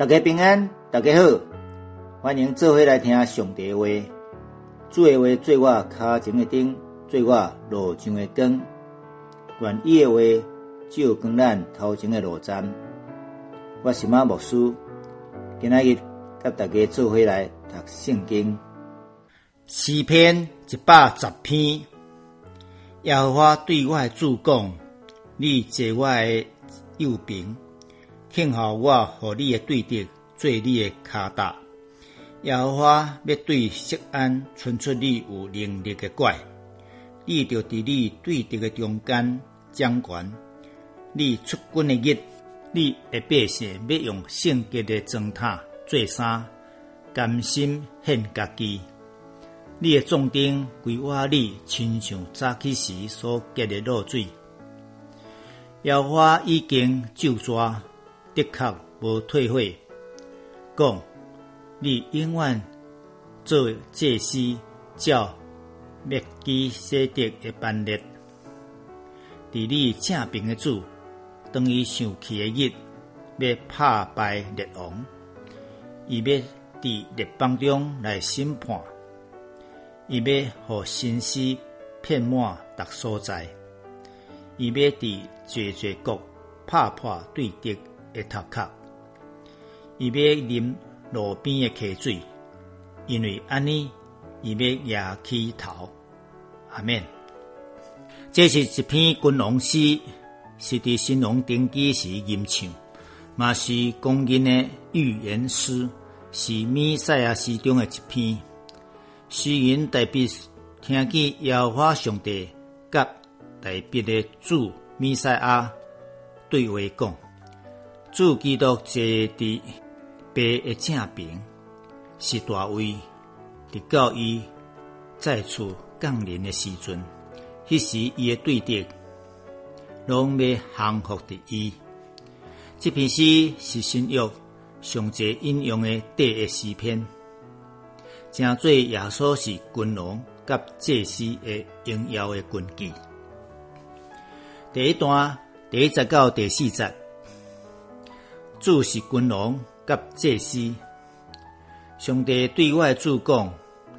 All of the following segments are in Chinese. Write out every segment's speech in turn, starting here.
大家平安，大家好，欢迎做伙来听上帝话。主的话做我脚前的灯，做我路上的光。愿意的话照光咱头前的路站。我是马牧师，今仔日甲大家做伙来读圣经。诗篇一百十篇，耶和华对我的主讲：你坐我的右边，幸好我和你的对敌做你的骹踏。耶和华要对锡安伸出你有能力的怪，你就伫你对敌的中间掌权。你出军的日，你的百姓要用圣洁的装塔做衫，甘心献家己。你的重点归我你，亲像早起时所结的露水。耶和华已经就抓，的确无退货。讲，你永远做祭司，叫灭基洗德的班列。伫你正平的主，当伊生气的日，要拍败列王，伊要伫列邦中来审判。伊要互心思遍满逐所在，伊要伫绝绝国拍破对敌的头壳，伊要啉路边的溪水，因为安尼，伊要仰起头。阿免。这是一篇君王诗，是伫新郎登基时吟唱，嘛是公认的预言诗，是弥赛亚诗中的一篇。诗人代笔听见耶和华上帝甲代笔的主弥赛亚对话讲：主基督坐伫白的正边，是大位。伫到伊再次降临的时阵，迄时伊的对敌拢要降服伫伊。这篇诗是新约上节引用的第一诗篇。正做耶稣是君王甲祭司的荣耀的根基。第一段第一十到第四节，主是君王甲祭司。上帝对我主讲，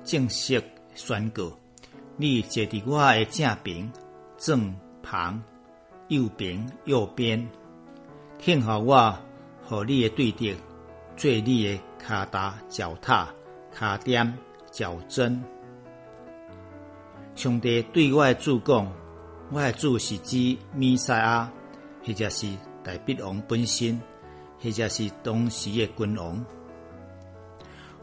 正式宣告：你坐伫我的正边、正旁、右边、右边，听候我和你的对敌，做你的脚踏脚踏。卡点较真，上帝对我的主讲，我的主是指弥赛亚，或者是大笔王本身，或者是当时的君王。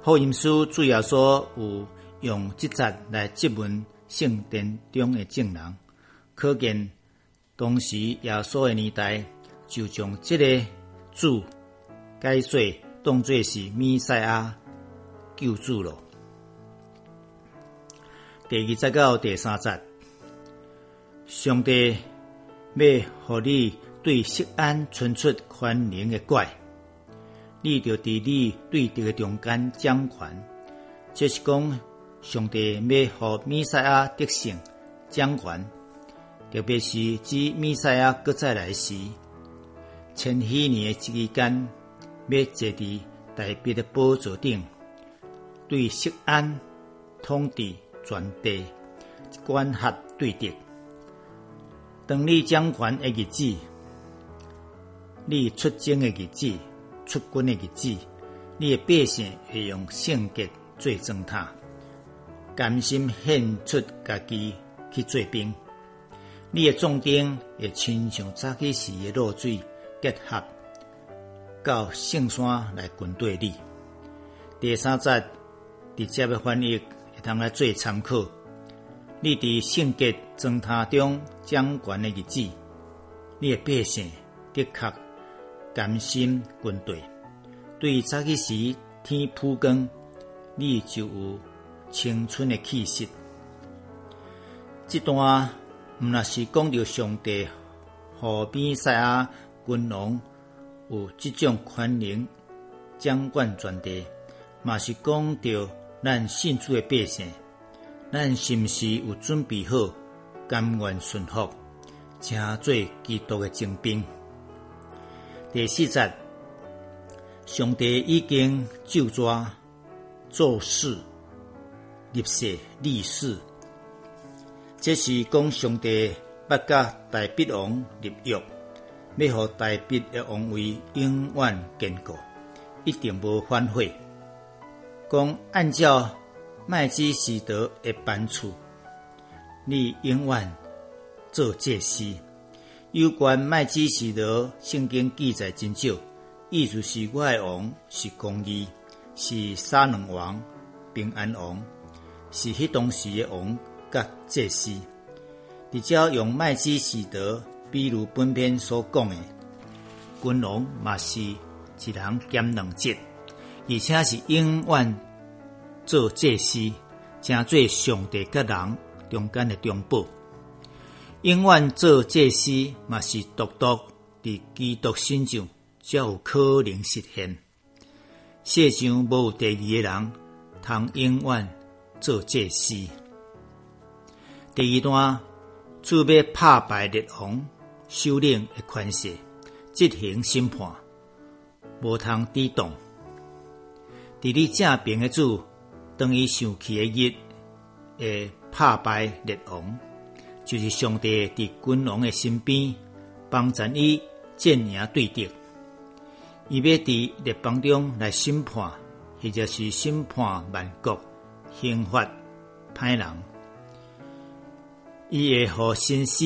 福音书主要说有用这节来质问圣殿中的证人，可见当时耶稣的年代就将这个主解说当作是弥赛亚。救助了。第二节到第三节，上帝要互你对锡安传出宽容的怪，你就伫你对敌的中间掌权。这是讲上帝要互弥赛亚得胜掌权，特别是指弥赛亚搁再来时，千禧年的期间，要坐伫大笔的宝座顶。对锡安统治全地，管辖对敌。当你掌权的日子，你出征的日子，出军的日子，你的百姓会用圣洁做装塔，甘心献出家己去做兵。你的重点会亲像早起时的露水，结合到圣山来军队里。第三节。直接的翻译会通来做参考。你伫圣洁宗塔中掌权的日子，你的百姓的确甘心军队。对早起时天铺光，你就有青春的气息。这段毋那是讲到上帝何比赛亚君王有这种权能掌管全地，嘛是讲到。咱信主的百姓，咱是毋是有准备好，甘愿顺服，成做基督的精兵？第四节，上帝已经就抓做事、立誓、立誓，这是讲上帝不甲大必王立约，要互大必的王位永远坚固，一定无反悔。讲按照麦基洗德的版处，你永远做这事。有关麦基洗德圣经记载真少，意思是我的王是公义，是沙能王、平安王，是迄当时的王甲祭司。而照用麦基洗德，比如本篇所讲的，君王嘛是一人兼两职，而且是永远做祭司，正做上帝甲人中间的中保。永远做祭司，嘛是独独伫基督身上才有可能实现。世上无有第二个人通永远做祭司。第二段，主要拍败列王首领的权势，执行审判，无通抵挡。伫你正边的主，当伊生气的日，会拍败列王。就是上帝伫君王的身边，帮助伊建立对敌。伊要伫列邦中来审判，或者是审判万国、刑罚歹人。伊会和心思、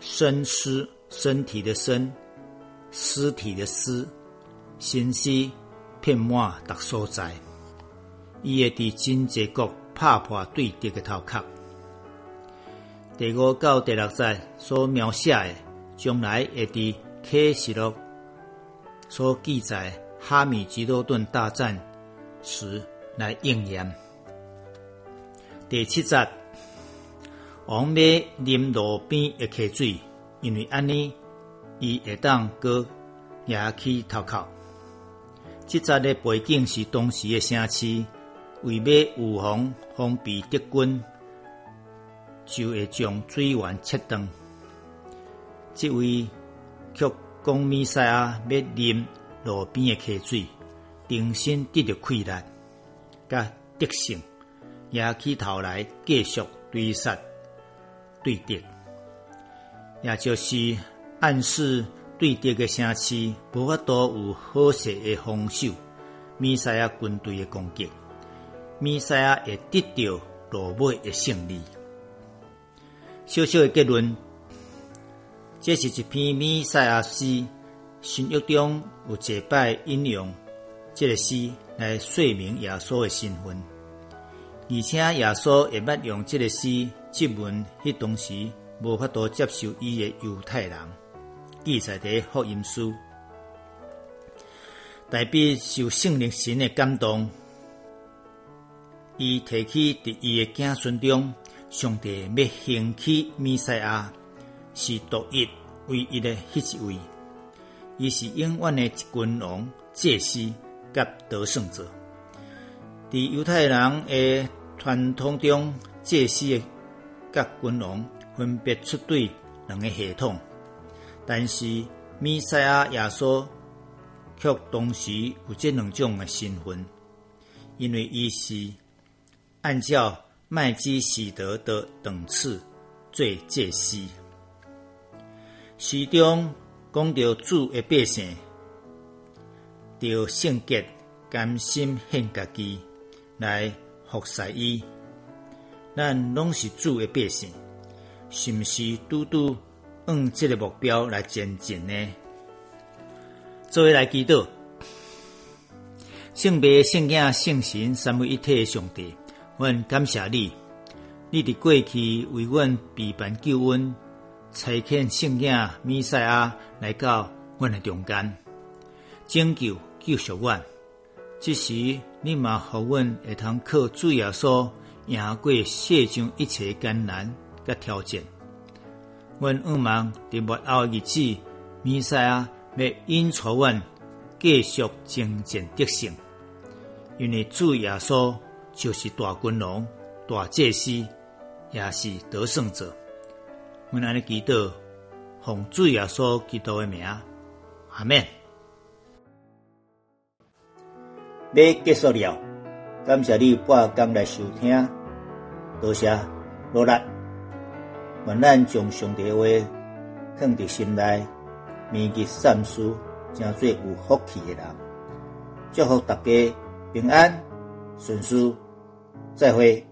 身尸、身体的身、尸体的尸、心思遍满达所在。伊会伫真济国拍破对敌的头壳。第五到第六节所描写的，将来会伫启示录所记载哈米吉多顿大战时来应验。第七节，王要啉路边的溪水，因为安尼伊会当过野起头壳。即节的背景是当时的城市，为要预防封闭敌军。就会将水源切断。这位却讲米赛亚要啉路边的溪水，重新得到溃烂、甲德性，也起头来继续对杀对敌，也就是暗示对敌的城市无法度有好势的防守。米赛亚军队的攻击，米赛亚会得到罗马的胜利。小小的结论，这是一篇米赛亚诗，新约中有一摆引用这个诗来说明耶稣的身份，而且耶稣也捌用这个诗质问迄当时无法度接受伊的犹太人，记载伫福音书，代表受圣灵神的感动，伊提起伫伊的子孙中。上帝要兴起弥赛亚，是独一唯一的迄一位，伊是永远的君王、祭司甲得胜者。伫犹太人的传统中，祭司甲君王分别出对两个系统，但是弥赛亚耶稣却同时有这两种的身份，因为伊是按照。麦基喜德的等次最戒司，其中讲到主的百姓，着圣洁甘心献家己来服侍伊，咱拢是主的百姓，是毋是拄拄按这个目标来前进呢？作为来祈祷，圣别圣经圣神三位一体的上帝。阮感谢你，你伫过去为阮备办救恩，差遣圣子弥赛亚来到阮的中间，拯救救赎阮。即时你嘛，互阮会通靠主耶稣赢过世上一切艰难甲挑战。阮渴望伫末后日子，弥赛亚要引出阮继续征战得胜，因为主耶稣。就是大君王、大祭司，也是得胜者。我安尼祈祷，奉主耶稣基督的名，阿门。要结束了，感谢你半工来收听，多谢努力。愿咱将上帝话放伫心内，铭记善事，成做有福气的人。祝福大家平安损失，再会。